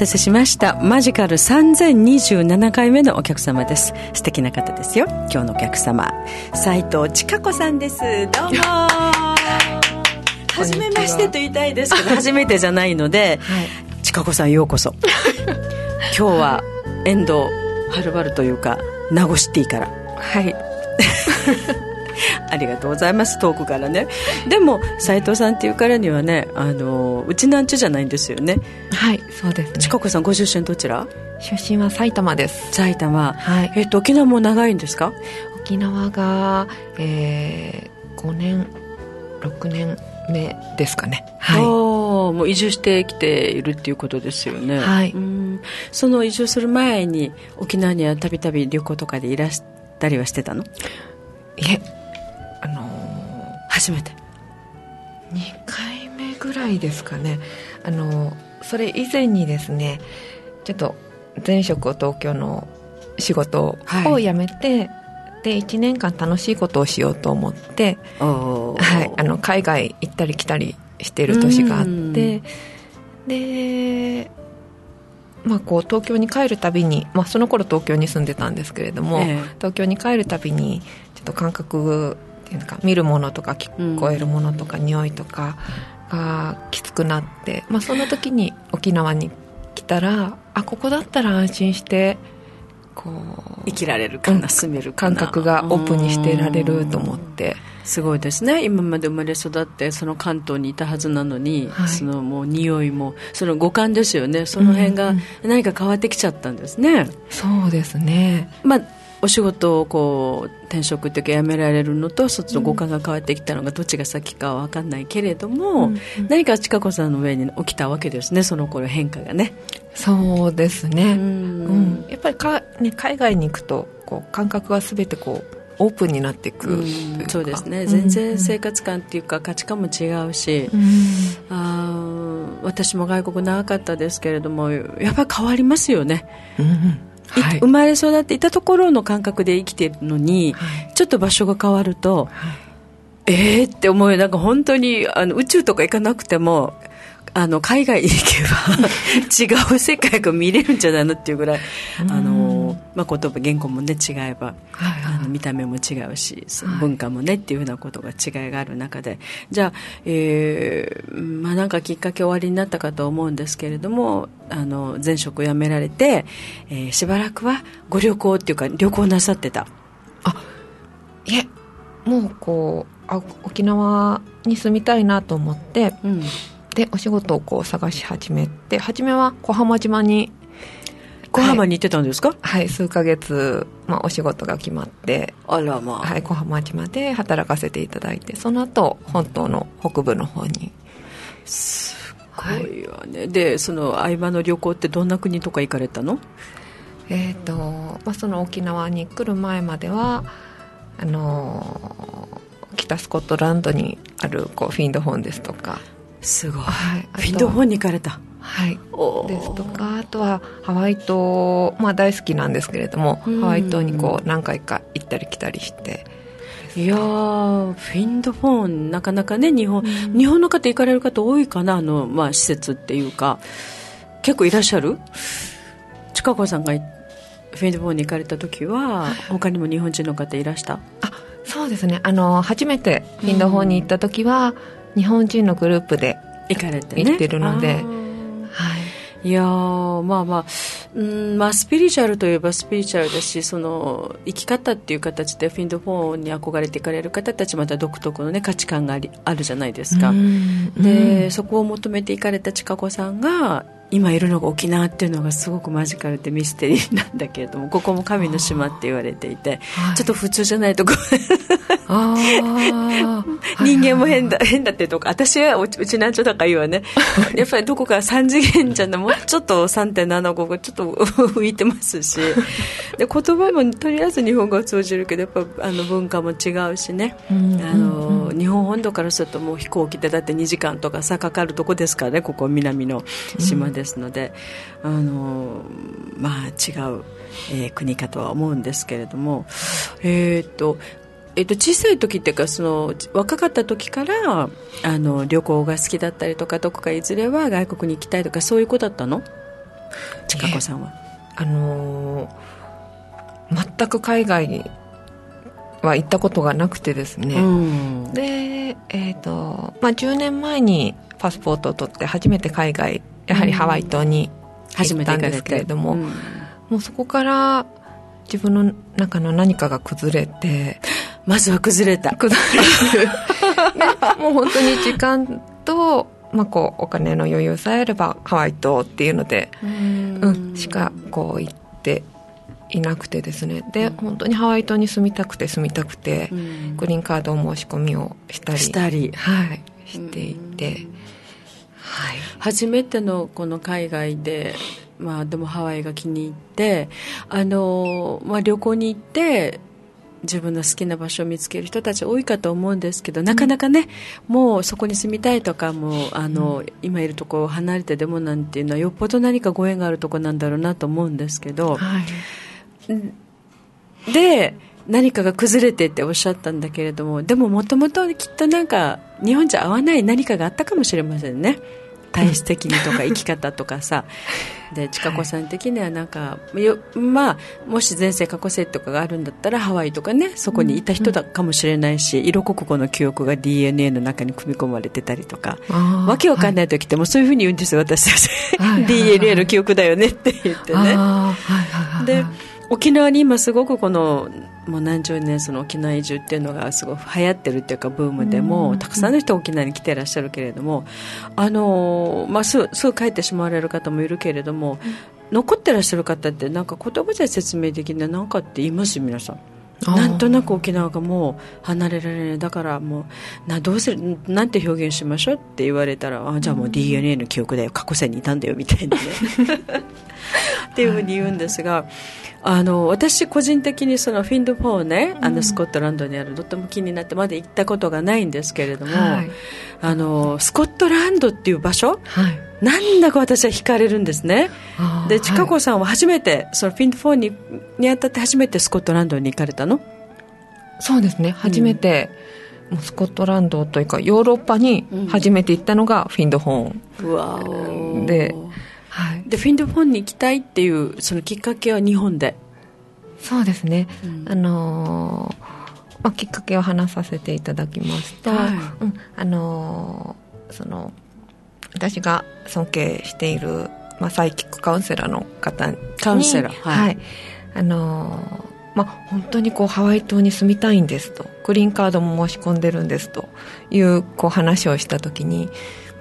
たせしました。マジカル3027回目のお客様です。素敵な方ですよ。今日のお客様。斉藤千佳子さんです。どうも。初めましてと言いたいですけど初めてじゃないので、はい、千佳子さんようこそ。今日は遠藤はるばるというか名護シティから。はい。ありがとうございます。遠くからね。でも斉藤さんっていうからにはねあのうちなんちゅじゃないんですよね。はいそうです、ね、近子さんご出身どちら？出身は埼玉です。埼玉。はい。えっ、と沖縄も長いんですか？沖縄が、えー、5年6年目ですかね。はい。もう移住してきているっていうことですよね。はい。その移住する前に沖縄にはたびたび旅行とかでいらしたりはしてたの？いえあのー、初めて。2回目ぐらいですかね。あのー、それ以前にですねちょっと前職を東京の仕事を辞めて、はい、で1年間楽しいことをしようと思って、はい、あの海外行ったり来たりしてる年があってでまあ、こう東京に帰るたびに、まあ、その頃東京に住んでたんですけれども、ええ、東京に帰るたびにちょっと感覚ていうか見るものとか聞こえるものとか、うん、匂いとかがきつくなって、まあ、その時に沖縄に来たらあここだったら安心してこう生きられるかな、住める感覚がオープンにしてられると思って。すごいですね。今まで生まれ育ってその関東にいたはずなのに、はい、そのもう匂いもその五感ですよね。その辺が何か変わってきちゃったんですね、うんうん、そうですね。まあお仕事をこう転職っていうか辞められるのとそっちの五感が変わってきたのがどっちが先かは分かんないけれども、うんうん、何か千佳子さんの上に起きたわけですねその頃変化がね。そうですね、うん、やっぱりか、ね、海外に行くとこう感覚が全てこうオープンになっていくうそうですね。全然生活感っていうか価値観も違うし、うん、あ私も外国長かったですけれどもやっぱり変わりますよね、うんはい、生まれ育っていたところの感覚で生きてるのに、はい、ちょっと場所が変わると、はい、えーって思うよなんか本当にあの宇宙とか行かなくてもあの海外に行けば 違う世界が見れるんじゃないのっていうぐらい、あのまあ、言葉言語もね違えば、はいはい、あの見た目も違うし文化もねっていうふうなことが違いがある中で。じゃあ、えーまあ、なんかきっかけ終わりになったかと思うんですけれどもあの前職を辞められて、えー、しばらくはご旅行っていうか旅行なさってた。あいえもうこうあ沖縄に住みたいなと思って、うんでお仕事をこう探し始めて初めは小浜島に小浜に行ってたんですか、はい、数か月、まあ、お仕事が決まってあらまあ、はい、小浜島で働かせていただいてその後本島の北部の方に。すごいわね、はい、でその合間の旅行ってどんな国とか行かれたの？えっ、ー、と、まあ、その沖縄に来る前まではあの北スコットランドにあるこうフィンドホーンですとかすごい、はい、フィンドホーンに行かれた。はい。ですとかあとはハワイ島、まあ、大好きなんですけれども、ハワイ島にこう何回か行ったり来たりして。いやフィンドホーンなかなかね日本、うん、日本の方行かれる方多いかなあの、まあ、施設っていうか。結構いらっしゃる？近子さんがフィンドホーンに行かれた時は、はい、他にも日本人の方いらした？あそうですね。あの初めてフィンドホーンに行った時は、うん日本人のグループで行かれて、ね、行ってるので、はい、いやまあまあうんまあ、スピリチュアルといえばスピリチュアルだしその生き方っていう形でフィンドフォンに憧れていかれる方たちまた独特の、ね、価値観がありあるじゃないですか。でそこを求めていかれた千佳子さんが今いるのが沖縄っていうのがすごくマジカルでミステリーなんだけれどもここも神の島って言われていて、はい、ちょっと普通じゃないとこ 人間も変だ変だってとか私はうちなんちょだから言うわね。やっぱりどこか3次元じゃなもうちょっと3.75がちょっと浮いてますし。で言葉もとりあえず日本語は通じるけどやっぱあの文化も違うしね、あの日本本土からするともう飛行機でだって2時間とかさかかるとこですからねここ南の島ですので、うん、あのまあ違う、えー、国かとは思うんですけれども。えっ、とえっと、小さい時っていうかその若かった時からあの旅行が好きだったりとかどこかいずれは外国に行きたいとかそういう子だったの？千佳子さんは。あのー、全く海外には行ったことがなくてですね、うん、で、えーとまあ、10年前にパスポートを取って初めて海外やはりハワイ島に行ったんですけれども、うん、もうそこから自分の中の何かが崩れてまずは崩れた。崩れるもう本当に時間と、まあ、こうお金の余裕さえあればハワイ島っていうのでうん。しかこう行っていなくてですね。で、うん、本当にハワイ島に住みたくて住みたくて、うん、グリーンカード申し込みをしたり。したり、はい、していて、はい、初めてのこの海外でまあ、でもハワイが気に入ってあの、まあ、旅行に行って自分の好きな場所を見つける人たち多いかと思うんですけどなかなかね、うん、もうそこに住みたいとかもあの、うん、今いるところを離れてでもなんていうのはよっぽど何かご縁があるところなんだろうなと思うんですけど、はい、で何かが崩れてっておっしゃったんだけれどもでももともときっとなんか日本じゃ合わない何かがあったかもしれませんね。体質的にとか生き方とかさ。で千佳子さん的にはなんか、よまあ、もし前世過去世とかがあるんだったらハワイとかねそこにいた人だかもしれないし、色国語の記憶が DNA の中に組み込まれてたりとか。わけわかんない時ってもそういうふうに言うんですよ私たち DNA の記憶だよねって言ってね。で沖縄に今すごくこのもう何十年その沖縄移住っていうのがすごく流行ってるっていうかブームでもたくさんの人沖縄に来てらっしゃるけれどもあの、まあ、すぐすぐ帰ってしまわれる方もいるけれども残ってらっしゃる方ってなんか言葉じゃ説明できない。何かって言います？皆さん。なんとなく沖縄がもう離れられない。だからもうなどうする？なんて表現しましょう？って言われたらあじゃあもう DNA の記憶だよ。過去世にいたんだよみたいなね っていうふうに言うんですが、あの私個人的にそのフィンドホーンね、あのスコットランドにあるとても気になってまだ行ったことがないんですけれども、はい、あのスコットランドっていう場所、はい、なんだか私は惹かれるんですね。で千佳子さんは初めて、そのフィンドホーンににあたって初めてスコットランドに行かれたの？そうですね。初めて、うん、スコットランドというかヨーロッパに初めて行ったのがフィンドホー。ン、ではい、でフィンドフォンに行きたいっていうそのきっかけは日本で。そうですね、うん、あのー、まあ、きっかけを話させていただきますと、はい、うん、あのー、その私が尊敬している、まあ、サイキックカウンセラーの方にカウンセラーはい、はい、あのーまあ、本当にこうハワイ島に住みたいんですとグリーンカードも申し込んでるんですというこう話をした時に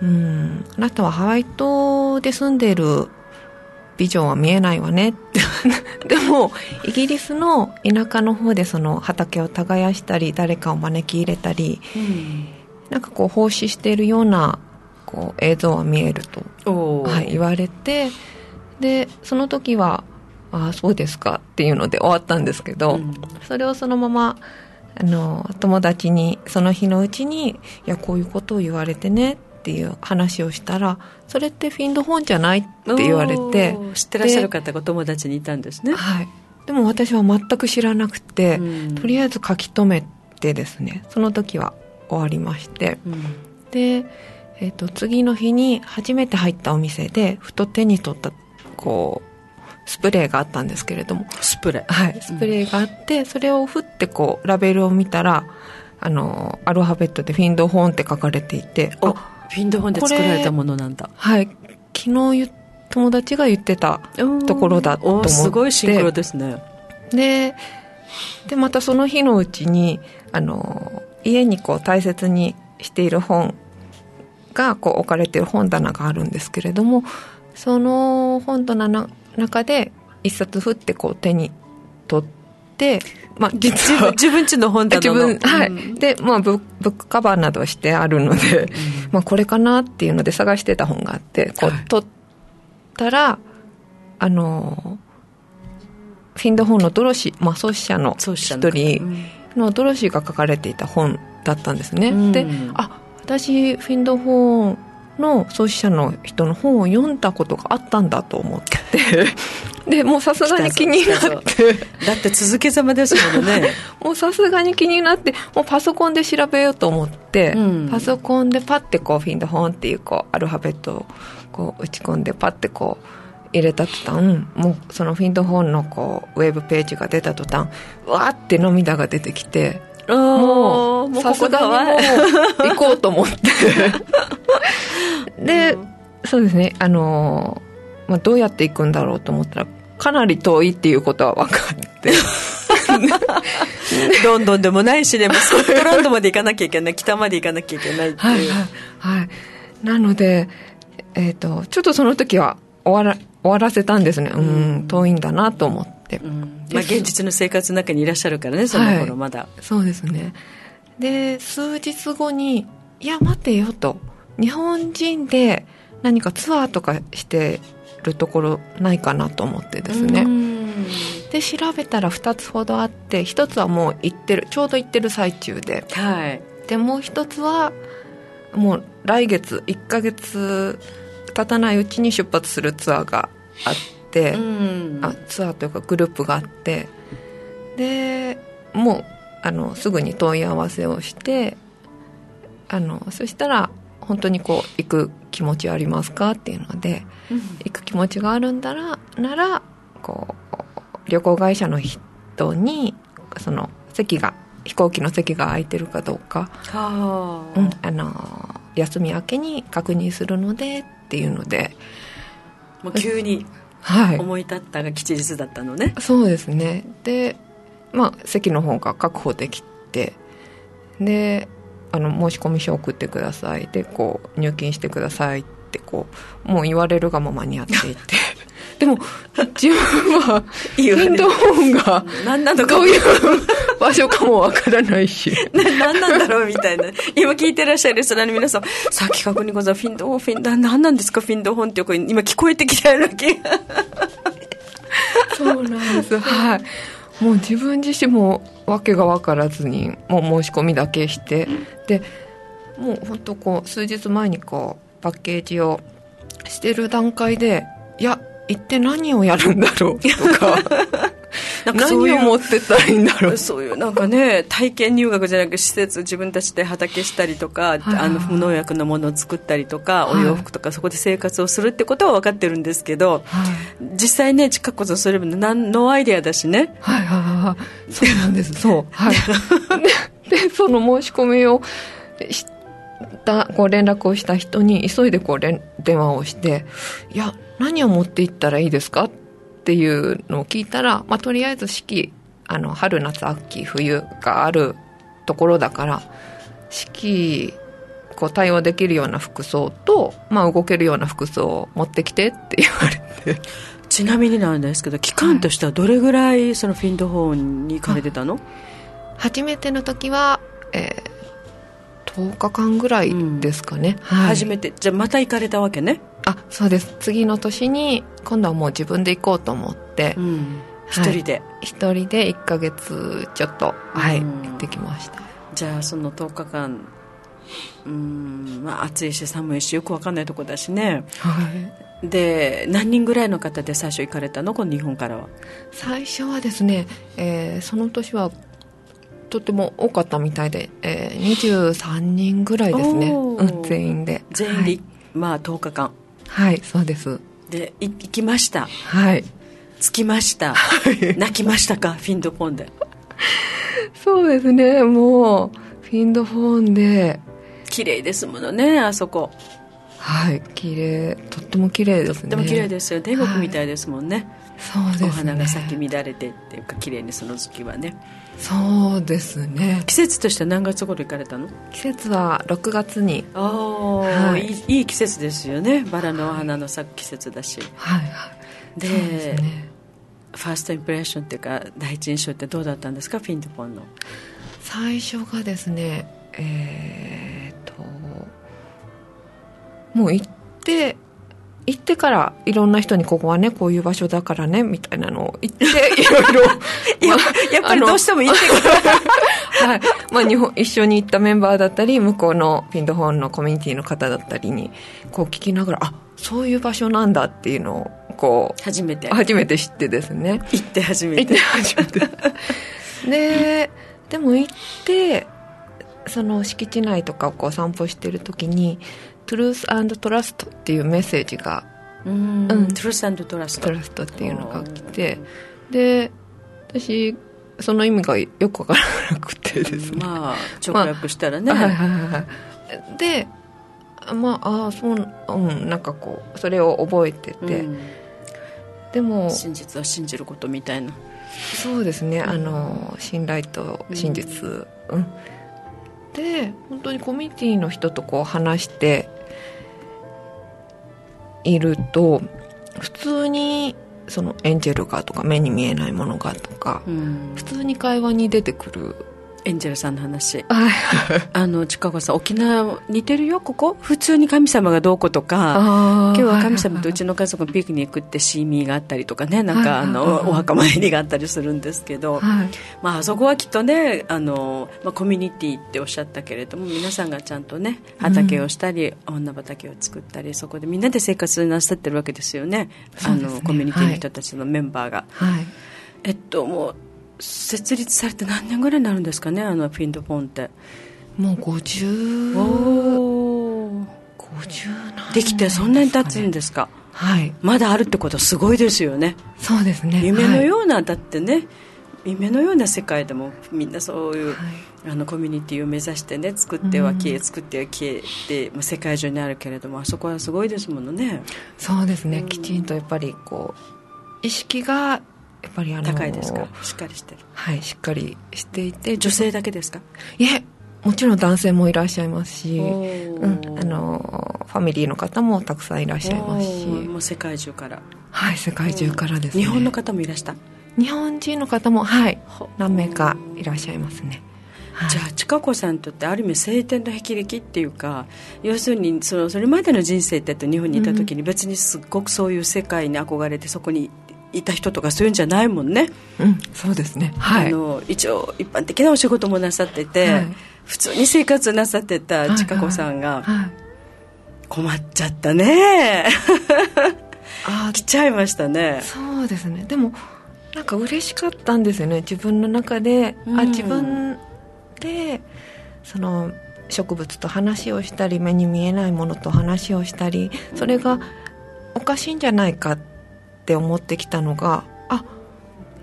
うんあなたはハワイ島で住んでいるビジョンは見えないわね。でもイギリスの田舎の方でその畑を耕したり誰かを招き入れたり、うん、なんかこう奉仕しているようなこう映像は見えると、はい、言われてでその時は「ああそうですか」っていうので終わったんですけど、うん、それをそのままあの友達にその日のうちに「いやこういうことを言われてね」っていう話をしたらそれってフィンド本じゃないって言われて知ってらっしゃる方が友達にいたんですね。はい。でも私は全く知らなくて、うん、とりあえず書き留めてですねその時は終わりまして、うん、で、えーと、次の日に初めて入ったお店でふと手に取ったこうスプレーがあったんですけれども。スプレー。はい。スプレーがあって、うん、それを振ってこうラベルを見たらあのアルファベットで「フィンドホーン」って書かれていてあフィンドフォンで作られたものなんだ。はい。昨日友達が言ってたところだと思って。すごいシンクロですね。ででまたその日のうちにあの家にこう大切にしている本がこう置かれている本棚があるんですけれどもその本棚の中で一冊ふってこう手に取っで、まあ、実は。自分ちの本棚の。自分はい、うん、で、まあブ、ブックカバーなどしてあるので、うん、まあ、これかなっていうので探してた本があってこう、取ったらあのフィンド本のドロシー、まあ、創始者の一人のドロシーが書かれていた本だったんですね、うん、であ私フィンド本の創始者の人の本を読んだことがあったんだと思って。でもうさすがに気になって。だって続けざまですもんね。もうさすがに気になってもうパソコンで調べようと思って、うん、パソコンでパッてこうフィンド本っていうこうアルファベットをこう打ち込んでパッてこう入れた途端もうそのフィンドホーンのこうウェブページが出た途端わーって涙が出てきてもうさすがにもう行こうと思って で、うん、そうですね。あの、まあ、どうやって行くんだろうと思ったらかなり遠いっていうことは分かって。ロンドンでもないしねスコットランドまで行かなきゃいけない北まで行かなきゃいけないっていう。はい、はい、なので、えーと、ちょっとその時は終わら終わらせたんですね。うん、遠いんだなと思って、うん、まあ、現実の生活の中にいらっしゃるからねその頃まだ、はい、そうですね。で数日後に「いや待てよ」と日本人で何かツアーとかしてるところないかなと思ってですね。で調べたら2つほどあって1つはもう行ってるちょうど行ってる最中で、はい、でもう1つはもう来月1ヶ月経たないうちに出発するツアーがあって、うん、あツアーというかグループがあって。でもうあのすぐに問い合わせをしてあのそしたら本当にこう行く気持ちありますかっていうので、うん、行く気持ちがあるんだらならこう旅行会社の人にその席が飛行機の席が空いてるかどうか、うん、あの休み明けに確認するのでっていうので。もう急に思い立ったが吉日だったのね、はい、そうですね。でまあ席の方が確保できて。であの申し込み書送ってください。でこう入金してくださいってこうもう言われるがままにやっていて。でも自分はインド本が何なのか。どういう場所かもわからないし。何なんだろうみたいな。今聞いてらっしゃるリスナーの皆さん。さっき確認ござフィンド本フィンド何なんですか？フィンド本って今聞こえてきたような気が。そうなんです。はいもう自分自身も訳が分からずにもう申し込みだけしてでもう本当こう数日前にこうパッケージをしてる段階でいや一体何をやるんだろうとか。何を持ってたらいいんだろう。そういうなんかね体験入学じゃなく施設自分たちで畑したりとか、はいはい、あの無農薬のものを作ったりとか、はい、お洋服とかそこで生活をするってことは分かってるんですけど、はい、実際ね近くとすれば何のアイデアだしね。はいはいはい。そうなんです。そう。はい。ででその申し込みをしたこう連絡をした人に急いでこう電話をしていや何を持っていったらいいですか？っていうのを聞いたら、まあ、とりあえず四季あの春夏秋冬があるところだから四季こう対応できるような服装と、まあ、動けるような服装を持ってきてって言われて。ちなみになんですけど期間としてはどれぐらいそのフィンドホーンに行かれてたの、はい、初めての時は、えー、10日間ぐらいですかね、うんはい、初めて。じゃあまた行かれたわけねあそうです。次の年に今度はもう自分で行こうと思って、うん、一人で。一人で1か月ちょっとはい、行ってきました。じゃあその10日間うんまあ暑いし寒いしよく分かんないとこだしね。はい。で何人ぐらいの方で最初行かれたの？この日本からは。最初はですね、えー、その年はとても多かったみたいで、えー、23人ぐらいですね、うん、全員で。全員で、はい、まあ10日間はいそうです。で行きました。はい。着きました、はい、泣きましたか？フィンドフォンで。そうですね。もうフィンドフォンで。綺麗ですものねあそこ。はい綺麗。とっても綺麗ですね。とっても綺麗ですよ。天国みたいですもんね、はい、そうですね。お花が咲き乱れてっていうか綺麗にその時期はねそうですね。季節としては何月頃行かれたの？季節は6月に。ああ、はい、いい季節ですよね。バラのお花の咲く季節だし。はいはい。で、ね、フファーストインプレッションっていうか第一印象ってどうだったんですか？フィンドフォンの。最初がですねえー、っともう行って行ってからいろんな人にここはねこういう場所だからねみたいなのを言って いろいろややっぱりどうしても行ってから はい。まあ、日本一緒に行ったメンバーだったり向こうのピンドホーンのコミュニティの方だったりにこう聞きながらあそういう場所なんだっていうのをこう初めて。初めて知ってですね。行って初めて。行って初めて。ででも行ってその敷地内とかをこう散歩してる時にトゥルーストラストっていうメッセージがうん、トゥルーストラストトラストっていうのが来てで私その意味がよくわからなくてですね。まあ直訳したらね、まあ、はいはいはい。でまあああそううんなんかこうそれを覚えてて、うん、でも真実は信じることみたいな。そうですね。あの信頼と真実、うん、うん、で本当にコミュニティの人とこう話していると普通にそのエンジェルがとか目に見えないものがとか、うん、普通に会話に出てくるエンジェルさんの話。あの近子さん沖縄似てるよ？ここ？普通に神様がどうこうとか。今日は神様とうちの家族のピクニックってシーミーがあったりとかね。なんかあのお墓参りがあったりするんですけど、はい、まああそこはきっとねあの、まあ、コミュニティっておっしゃったけれども皆さんがちゃんとね畑をしたり、うん、女畑を作ったりそこでみんなで生活なさってるわけですよね、ね、あのコミュニティの人たちのメンバーが。はい、えっともう設立されて何年ぐらいになるんですかねあのフィンドフォンって。もう50お50できてそんなに経つんですか。はい。まだあるってことはすごいですよね。そうですね。夢のような、はい、だってね夢のような世界でもみんなそういう、はい、あのコミュニティを目指してね作っては消え、うん、作っては消えて、まあ、世界中にあるけれどもあそこはすごいですものね。そうですね、うん、きちんとやっぱりこう意識がやっぱりあの高いですか？しっかりしてる。はいしっかりしていて女性だけですか？いえもちろん男性もいらっしゃいますし、うん、あのファミリーの方もたくさんいらっしゃいますし。もう世界中から。はい世界中からですね。日本の方もいらした？日本人の方もはい何名かいらっしゃいますね。じゃあ近子さんにとってある意味晴天の霹靂っていうか要するにそのそれまでの人生って日本にいた時に別にすっごくそういう世界に憧れてそこにいた人とかそういうんじゃないもんね、うん、そうですね、はい、あの一応一般的なお仕事もなさってて、はい、普通に生活なさってた千佳子さんが、困っちゃったね。あ来ちゃいましたね。そうですね。でもなんか嬉しかったんですよね。自分の中で、うん、あ自分でその植物と話をしたり目に見えないものと話をしたりそれがおかしいんじゃないかっって思ってきたのがあ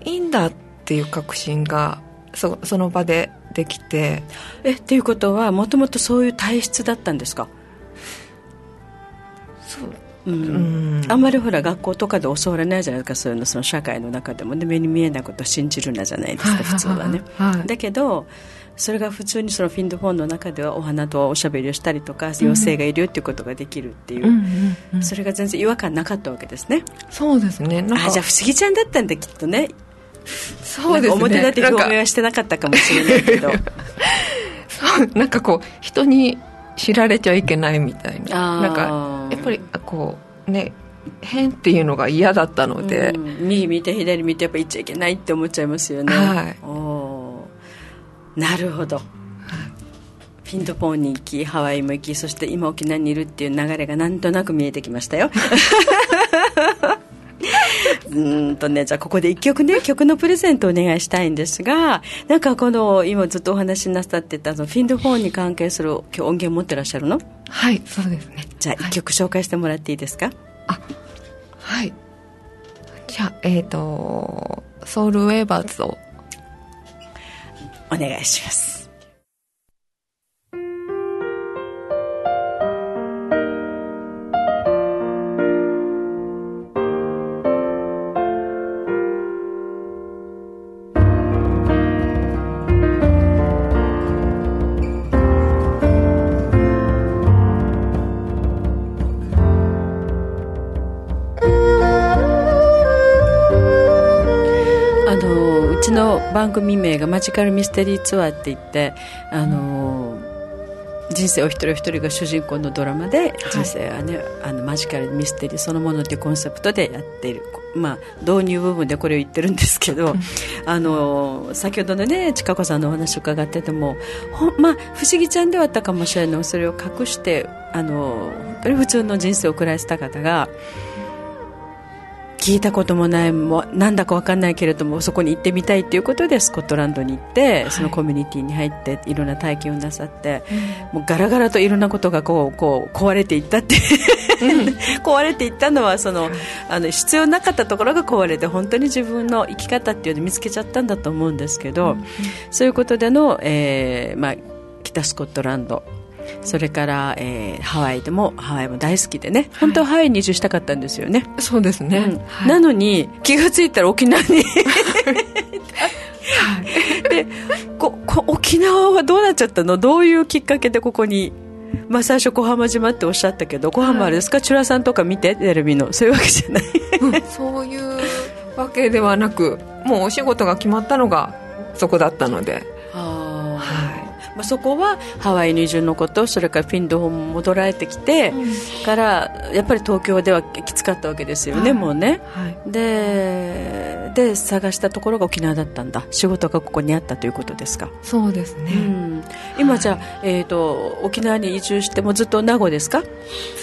いいんだっていう確信がそその場でできて。えっていうことはもともとそういう体質だったんですか？そう。うん、あんまりほら学校とかで教わらないじゃないですかそういうのその社会の中でも、ね、目に見えないことを信じるなじゃないですか、普通はね、はい、だけどそれが普通にそのフィンドフォンの中ではお花とおしゃべりをしたりとか妖精がいるっていうことができるっていう、うんうん、それが全然違和感なかったわけですね。そうですね。あじゃあ不思議ちゃんだったんだきっとね。そうですね。表立って表明はしてなかったかもしれないけど。そうなんかこう人に知られちゃいけないみたいな。なんかやっぱりこうね変っていうのが嫌だったので、うん、右見て左見てやっぱ行っちゃいけないって思っちゃいますよね。はいなるほど、ピントポンに行きハワイも行きそして今沖縄にいるっていう流れがなんとなく見えてきましたよ。うんとね、じゃあここで一曲ね、曲のプレゼントをお願いしたいんですが、なんかこの、今ずっとお話になさってた、そのフィンドフォンに関係する今日音源持ってらっしゃるの？はい、そうですね。じゃあ一曲紹介してもらっていいですか、はい、あ、はい。じゃあ、えっ、ー、と、ソウルウェーバーズをお願いします。ちの番組名がマジカルミステリー。ツアー。って言ってあの人生を一人一人が主人公のドラマで人生はね、はい、あのマジカルミステリーそのものというコンセプトでやっている、まあ、導入部分でこれを言ってるんですけど、あの先ほどのね千佳子さんのお話を伺っててもほ、まあ、不思議ちゃんではあったかもしれない。それを隠してあの本当に普通の人生を送られてた方が。聞いたこともないもなんだか分かんないけれどもそこに行ってみたいということでスコットランドに行って、はい、そのコミュニティに入っていろんな体験をなさって、うん、もうガラガラといろんなことがこうこう壊れていったって 壊れていったのはそのあの必要なかったところが壊れて本当に自分の生き方っていうのを見つけちゃったんだと思うんですけど、うん、そういうことでの、えーまあ、北スコットランドそれから、えー、ハワイでもハワイも大好きでね。本当はハワイに移住したかったんですよね、そうですね、うん。はい、なのに気が付いたら沖縄に。でここ沖縄はどうなっちゃったの？どういうきっかけでここに？まあ、最初小浜島っておっしゃったけど小浜あれですか、はい、チュラさんとか見て？テレビの。そういうわけじゃない。うん、そういうわけではなくもうお仕事が決まったのがそこだったのでまあ、そこはハワイに移住のことそれからフィンドホーム戻られてきて、うん、からやっぱり東京ではきつかったわけですよね、はい、もうね、はい、でで探したところが沖縄だったんだ。仕事がここにあったということですか。そうですね、うん、今じゃあ、えーと、沖縄に移住してもずっと名護ですか？ず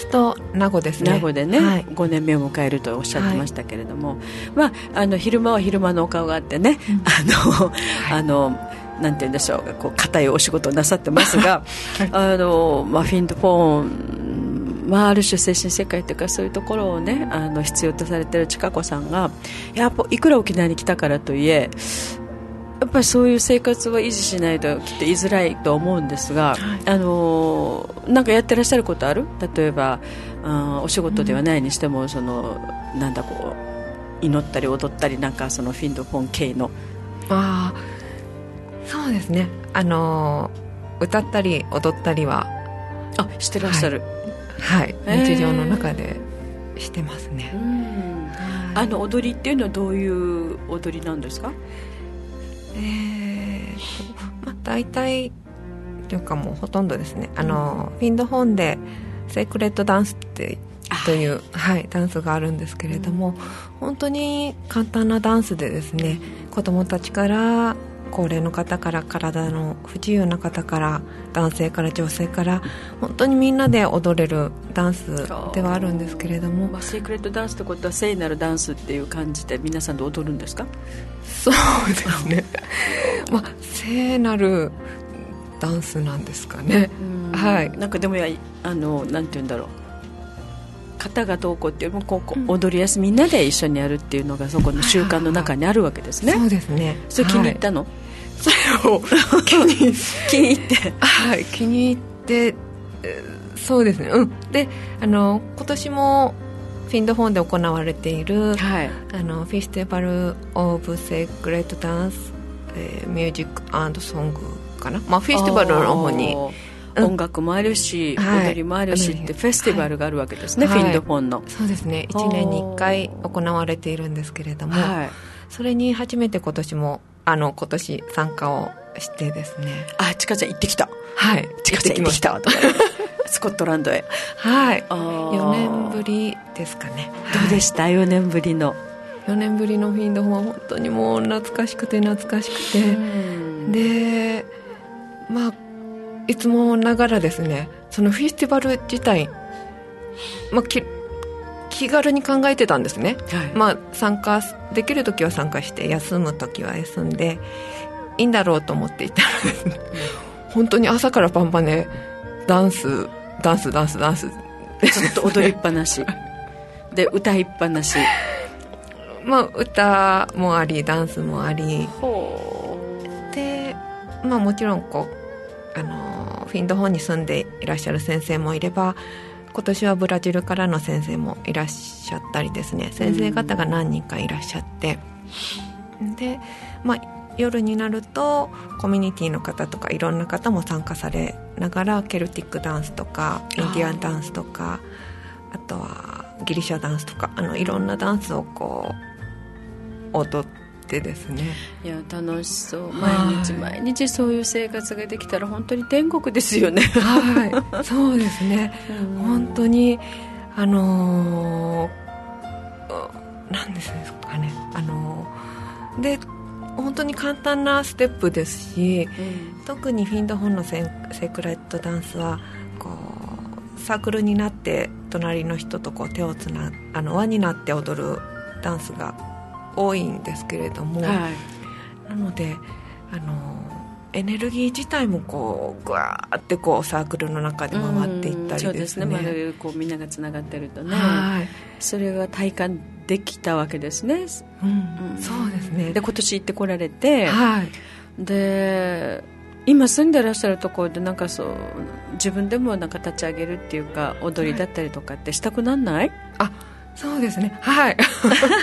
っと名護ですね。名護でね、はい、5年目を迎えるとおっしゃってましたけれども、まあ、あの昼間は昼間のお顔があってね、うん、あの、あのなんて言うんでしょうこう硬いお仕事をなさってますが、はい、あのまあ、フィンドフォン、まあ、ある種精神世界というかそういうところをねあの必要とされている千佳子さんがやっぱいくら沖縄に来たからといえやっぱりそういう生活は維持しないときっと居づらいと思うんですが、はい、あのなんかやってらっしゃることある？例えばあお仕事ではないにしても、うん、そのなんだこう祈ったり踊ったりなんかそのフィンドフォン系の。ああそうですね。あの歌ったり踊ったりはあしてらっしゃる。はい、はい、日常の中でしてますね、あの踊りっていうのはどういう踊りなんですか？えーまあ大体というかもうほとんどですね。あの、フィンドホーンでセークレットダンスってという、はい、ダンスがあるんですけれども、本当に簡単なダンスでですね子供たちから高齢の方から体の不自由な方から男性から女性から本当にみんなで踊れるダンスではあるんですけれども、まあ、セークレットダンスってことは聖なるダンスっていう感じで皆さんで踊るんですか？そうですね。まあ聖なるダンスなんですかね。はい。なんかでもやあのなんて言うんだろう。方がどうこうっていうよりもこう踊りやすみんなで一緒にやるっていうのがそこの習慣の中にあるわけですね、そうですね。それ気に入ったの、はいそれを気に気に入って。はい気に入ってそうですね。うん。であの今年もフィンドフォンで行われている、はい、あのフェスティバル・オブ・セークレット・ダンス、えー、ミュージックソングかな、まあ、フェスティバルの方に。音楽もあるし、はい、踊りもあるしってフェスティバルがあるわけですね、はい、フィンドフォンの。そうですね。1年に1回行われているんですけれども、それに初めて今年もあの今年参加をしてですね。あちかちゃん行ってきた。はい。ちかちゃん行ってきた。とか。スコットランドへ。はい。4年ぶりですかね。どうでした、はい、4年ぶりの。4年ぶりのフィンドホンは本当にもう懐かしくて懐かしくて。でまあいつもながらですねそのフェスティバル自体、まあ、き気軽に考えてたんですね、はい、まあ参加できる時は参加して休む時は休んでいいんだろうと思っていたら本当に朝からパンパンでダンスダンスダンスダンス。ずっと踊りっぱなし。で歌いっぱなし。まあ歌もありダンスもあり。でまあもちろんこうあのフィンドホンに住んでいらっしゃる先生もいれば今年はブラジルからの先生もいらっしゃったりですね。先生方が何人かいらっしゃって。で、まあ、夜になるとコミュニティの方とかいろんな方も参加されながらケルティックダンスとかインディアンダンスとかあとはギリシャダンスとかあのいろんなダンスをこう踊てですね。いや楽しそう。毎日毎日そういう生活ができたら本当に天国ですよね。はい。そうですね、うん、本当にあのー、なんですかね。あのー、で本当に簡単なステップですし、うん、特にフィンドホンのセークレットダンスはこうサークルになって隣の人とこう手をつなあの輪になって踊るダンスが多いんですけれども、はい、なのであのエネルギー自体もこうぐわーってこうサークルの中で回っていったりですね、そうですね。丸こうみんながつながってるとね、はい、それが体感できたわけですね、うん、うん、そうですね。で今年行ってこられて、はい、で今住んでらっしゃるところでなんかそう自分でもなんか立ち上げるっていうか踊りだったりとかってしたくなんない、はい、あそうですね。はい。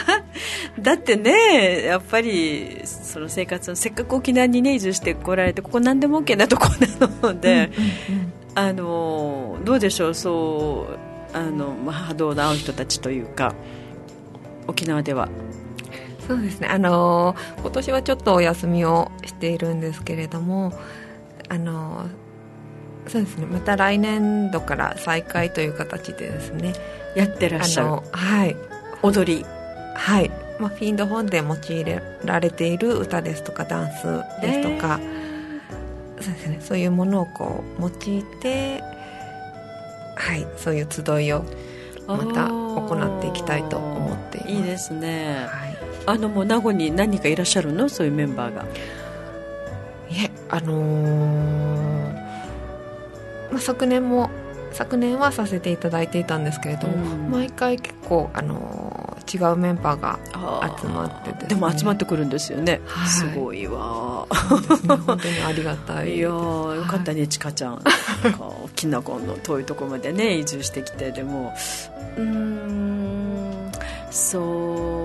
だってねやっぱりその生活のせっかく沖縄にね移住してこられてここ何でも OK なとこなので、うんうんうん、あのどうでしょうそうあの、まあ、波動の合う人たちというか沖縄では。そうですね。あの今年はちょっとお休みをしているんですけれどもあのそうですね。また来年度から再開という形でですね。やってらっしゃる。はい。踊り。はい、まあ、フィンド本で用いられている歌ですとかダンスですとか、そうですね。そういうものをこう用いてはい。そういう集いをまた行っていきたいと思っています。いいですね、はい、あのもう名護に何人かいらっしゃるの？そういうメンバーが。いえあのー、まあ、昨年も昨年はさせていただいていたんですけれども、うん、毎回結構、あのー、違うメンバーが集まってで、ね,、も集まってくるんですよね、はい、すごいわ、ね、本当にありがたいいやよかったね、ちかちゃん。きなこの遠いところまでね移住してきて。でもうんそう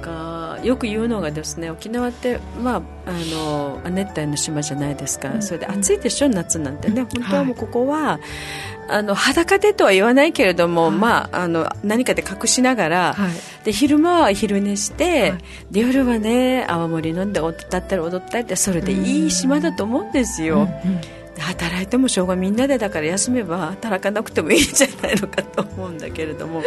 かよく言うのがですね沖縄って、まあ、あの亜熱帯の島じゃないですか、うん、それで暑いでしょ、夏なんてね。本当はもうここは、はいあの裸でとは言わないけれども、はい、まあ、あの何かで隠しながら、はい、で昼間は昼寝して、はい、で夜はね泡盛飲んで踊ったり踊ったりってそれでいい島だと思うんですよ。うんうん。働いてもしょうがみんなでだから休めば働かなくてもいいんじゃないのかと思うんだけれども、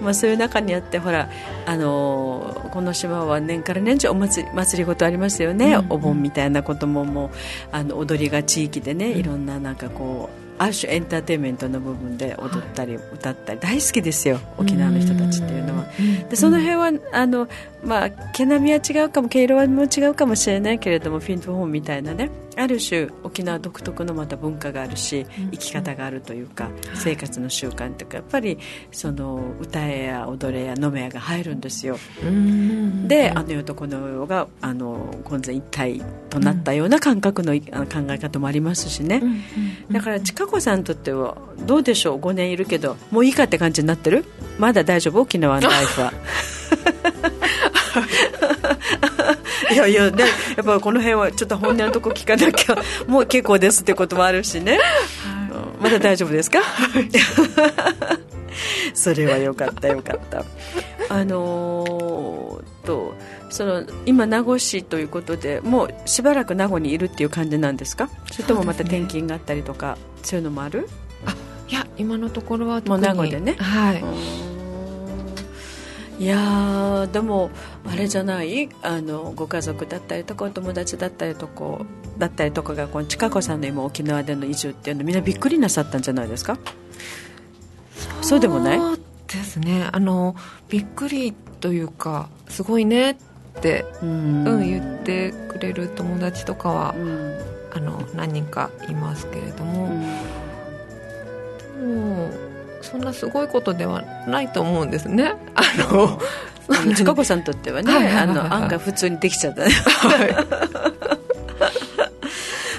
まあ、そういう中にあってほら、あのー、この島は年から年中お祭り祭りごとありますよね、うん。うん、お盆みたいなことももうあの踊りが地域でね、いろんななんかこうある種エンターテインメントの部分で踊ったり歌ったり大好きですよ沖縄の人たちっていうのは。でその辺はあの、まあ、毛並みは違うかも毛色はも違うかもしれないけれどもフィントフォンみたいなねある種沖縄独特のまた文化があるし生き方があるというか生活の習慣というかやっぱりその歌えや踊れや飲めやが入るんですよ。であの世とこの世があの混然一体となったような感覚の考え方もありますしね。だから近子さんにとってはどうでしょう？5年いるけどもういいかって感じになってる？まだ大丈夫？沖縄のライフは いやいやねやっぱこの辺はちょっと本音のとこ聞かなきゃ もう結構ですってこともあるしね、はい、まだ大丈夫ですか？それはよかったよかった。あのー、とその今名護市ということでもうしばらく名護にいるっていう感じなんですか？それともまた転勤があったりとかそういうのもある？あいや今のところはもう名護でね。はいいやでもあれじゃない？あのご家族だったりとかお友達だったりとかだったりとかがこの近子さんの今沖縄での移住っていうのみんなびっくりなさったんじゃないですか？そうでもない？そうですね。あのびっくりというかすごいねってうん、言ってくれる友達とかは、うん、あの何人かいますけれども、うん、もうそんなすごいことではないと思うんですね。あの近子さんにとってはね、あの案が普通にできちゃった。ね。はい、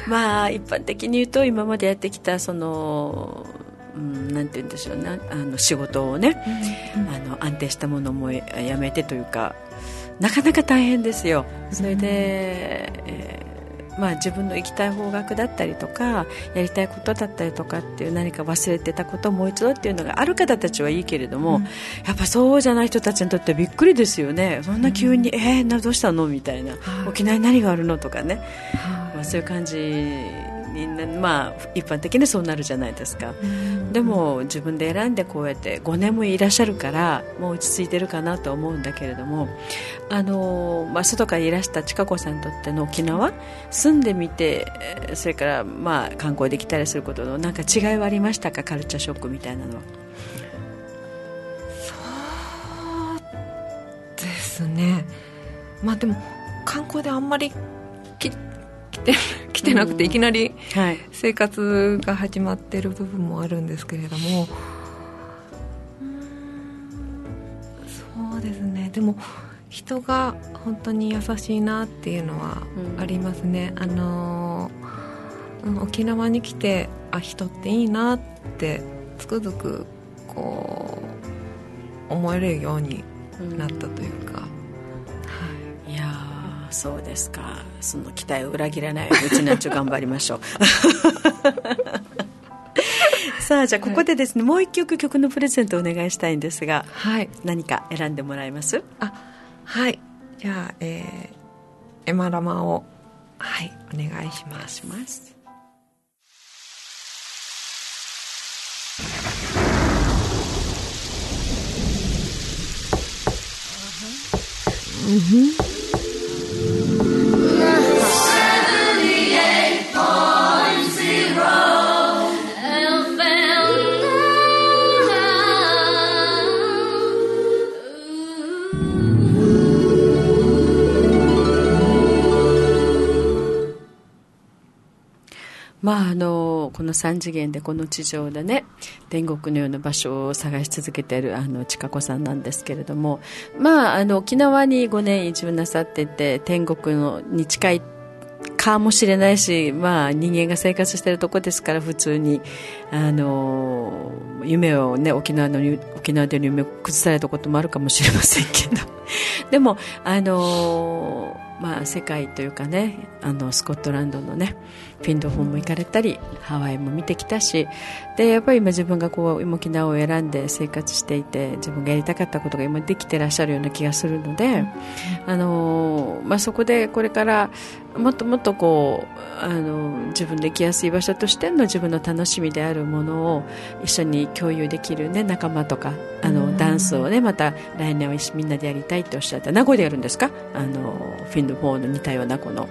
まあ一般的に言うと今までやってきたそのうん、なんて言うんでしょうね。あの仕事をね、うん、あの安定したものもやめてというかなかなか大変ですよ。それで、えーまあ、自分の行きたい方角だったりとかやりたいことだったりとかっていう何か忘れてたことをもう一度っていうのがある方たちはいいけれども、うん、やっぱそうじゃない人たちにとってはびっくりですよね。そんな急に、うん、えー、どうしたの？みたいな、沖縄に何があるの？とかね、まあ、そういう感じにまあ一般的にそうなるじゃないですか、でも自分で選んでこうやって5年もいらっしゃるからもう落ち着いてるかなと思うんだけれどもあの、まあ、外からいらした千佳子さんにとっての沖縄住んでみてそれからまあ観光できたりすることのなんか違いはありましたか？カルチャーショックみたいなのは。そうですね。まあでも観光であんまりき来て 来てなくていきなり生活が始まってる部分もあるんですけれども、そうですね。でも人が本当に優しいなっていうのはありますね、うん、あの沖縄に来てあ人っていいなってつくづくこう思えるようになったというか、そうですか。その期待を裏切らないよう ちなんちゅう頑張りましょう。さあじゃあここでですね、はい、もう一曲曲のプレゼントお願いしたいんですが、はい、何か選んでもらえます？あはい。じゃあ、えー、エマラマをはいお願いします。します。うん Thank you. まあ、あのこの3次元でこの地上でね天国のような場所を探し続けているあの千佳子さんなんですけれども、まあ、あの沖縄に5年移住なさってて天国のに近いかもしれないし、まあ、人間が生活しているとこですから普通にあの夢を、ね、沖縄の沖縄での夢を崩されたこともあるかもしれませんけど。でもあのまあ、世界というかねあのスコットランドのねフィンドホンも行かれたりハワイも見てきたしでやっぱり今自分がこう沖縄を選んで生活していて自分がやりたかったことが今できてらっしゃるような気がするので、あのまあ、そこでこれからもっともっとこうあの自分で行きやすい場所としての自分の楽しみであるものを一緒に共有できる、ね、仲間とかあのダンスを、ね、また来年はみんなでやりたいっておっしゃった。名古屋でやるんですか？あのフィンドホーの似たようなこの。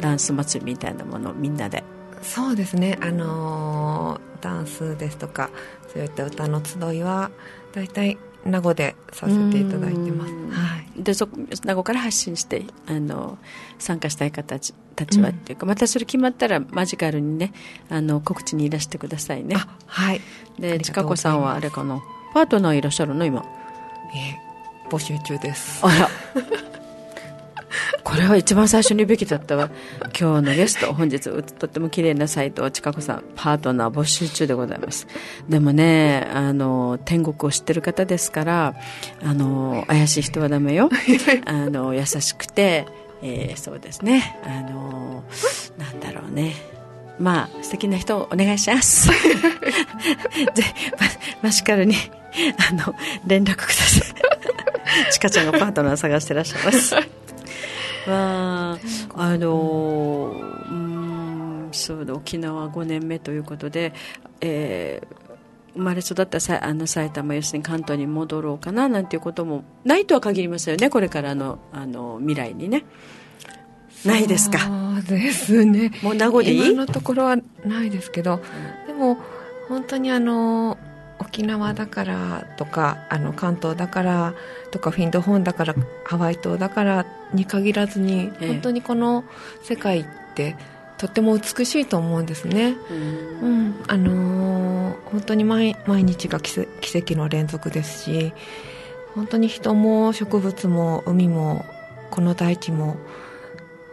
ダンス祭りみたいなものみんなで。そうですね。あのー、ダンスですとかそういった歌の集いは大体名護でさせていただいてます、はい、でそ名護から発信してあの参加したい方たちはっていうか、うん、またそれ決まったらマジカルにねあの告知にいらしてくださいね。はい。で千佳子さんはあれかな？パートナーいらっしゃるの今？え募集中です。あら これは一番最初に言うべきだったわ。今日のゲスト本日とっても綺麗な斎藤千佳子さんパートナー募集中でございます。でもねあの天国を知ってる方ですからあの怪しい人はダメよ。あの優しくて、えー、そうですね。あのなんだろうね。まあ素敵な人お願いします。でママシカルにあの連絡ください。ちかちゃんがパートナー探してらっしゃいますはあのうんそうだ沖縄5年目ということで、えー、生まれ育ったさあの埼玉要するに関東に戻ろうかななんていうこともないとは限りますよねこれからのあの未来にね。ないですか？そうですね。もう名護でいい今のところはないですけど、うん、でも本当にあの沖縄だからとかあの関東だからとかフィンドホーンだからハワイ島だからに限らずに、ええ、本当にこの世界ってとっても美しいと思うんですね。うん、あのー、本当に毎毎日が奇跡の連続ですし本当に人も植物も海もこの大地も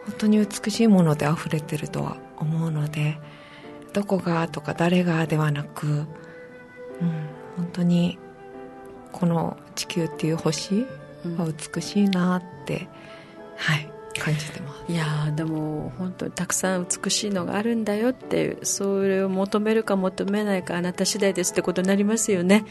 本当に美しいもので溢れてるとは思うのでどこがとか誰がではなく、当にこの地球っていう星は美しいなって、はい感じてます。いやでも本当にたくさん美しいのがあるんだよってそれを求めるか求めないかあなた次第ですってことになりますよね。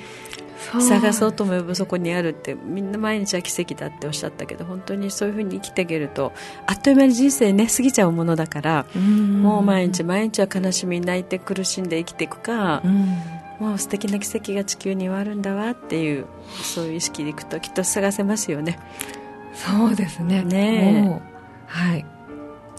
探そうと思えばそこにあるってみんな毎日は奇跡だっておっしゃったけど本当にそういうふうに生きていけるとあっという間に人生ね過ぎちゃうものだからもう毎日毎日は悲しみ泣いて苦しんで生きていくかもう素敵な奇跡が地球にはあるんだわっていうそういう意識でいくときっと探せますよね。そうですね。ねはい。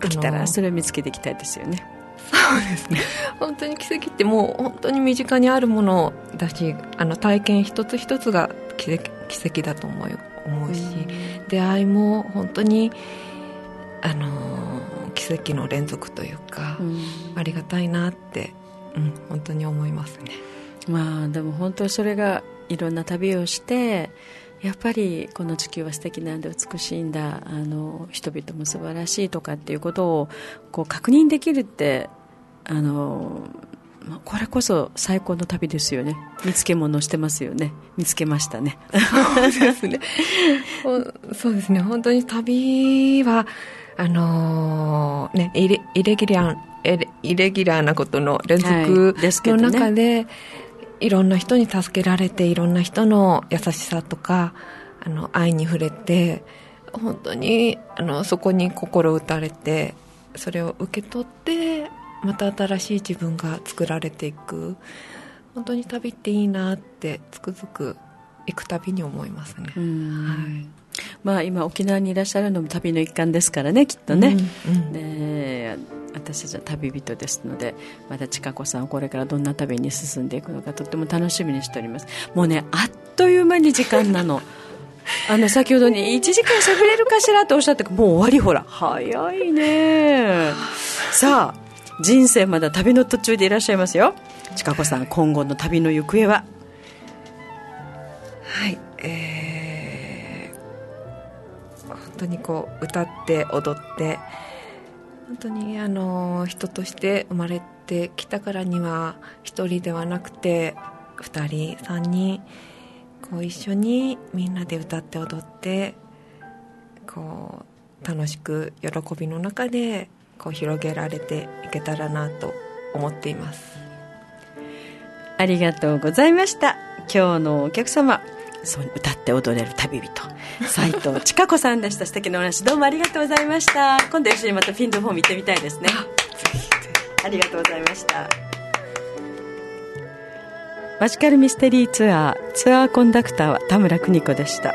できたらそれを見つけていきたいですよね。そうですね。本当に奇跡ってもう本当に身近にあるものだしあの体験一つ一つが奇跡奇跡だと思う思うし、うん、出会いも本当にあの奇跡の連続というか、うん、ありがたいなって、うん、本当に思いますねまあでも本当にそれがいろんな旅をしてやっぱりこの地球は素敵なんで美しいんだ。あの人々も素晴らしいとかっていうことをこう確認できるってあのこれこそ最高の旅ですよね。見つけ物してますよね。見つけましたね。そうですね。そうですね。本当に旅はあのー、ねイレイレギュラーイレギュラーなことの連続の中ではいでね、いろんな人に助けられていろんな人の優しさとかあの愛に触れて本当にあのそこに心打たれてそれを受け取ってまた新しい自分が作られていく。本当に旅っていいなってつくづく行くたびに思いますね、はいまあ、今沖縄にいらっしゃるのも旅の一環ですからねきっとね、うんうん、で私たちは旅人ですのでまた千佳子さんこれからどんな旅に進んでいくのかとっても楽しみにしております。もうねあっという間に時間なの。あの先ほどに1時間喋れるかしらとおっしゃってもう終わり。ほら早いね。さあ人生まだ旅の途中でいらっしゃいますよ。千佳子さん今後の旅の行方は？はいえー、本当にこう歌って踊って本当にあの人として生まれてきたからには一人ではなくて2人3人こう一緒にみんなで歌って踊ってこう楽しく喜びの中でこう広げられていけたらなと思っています。ありがとうございました。今日のお客様そう歌って踊れる旅人。斉藤千佳子さんでした。素敵なお話どうもありがとうございました。今度一緒にまたフィンドフォーム行ってみたいですね。ありがとうございました。マジカルミステリーツアーツアーコンダクターは田村邦子でした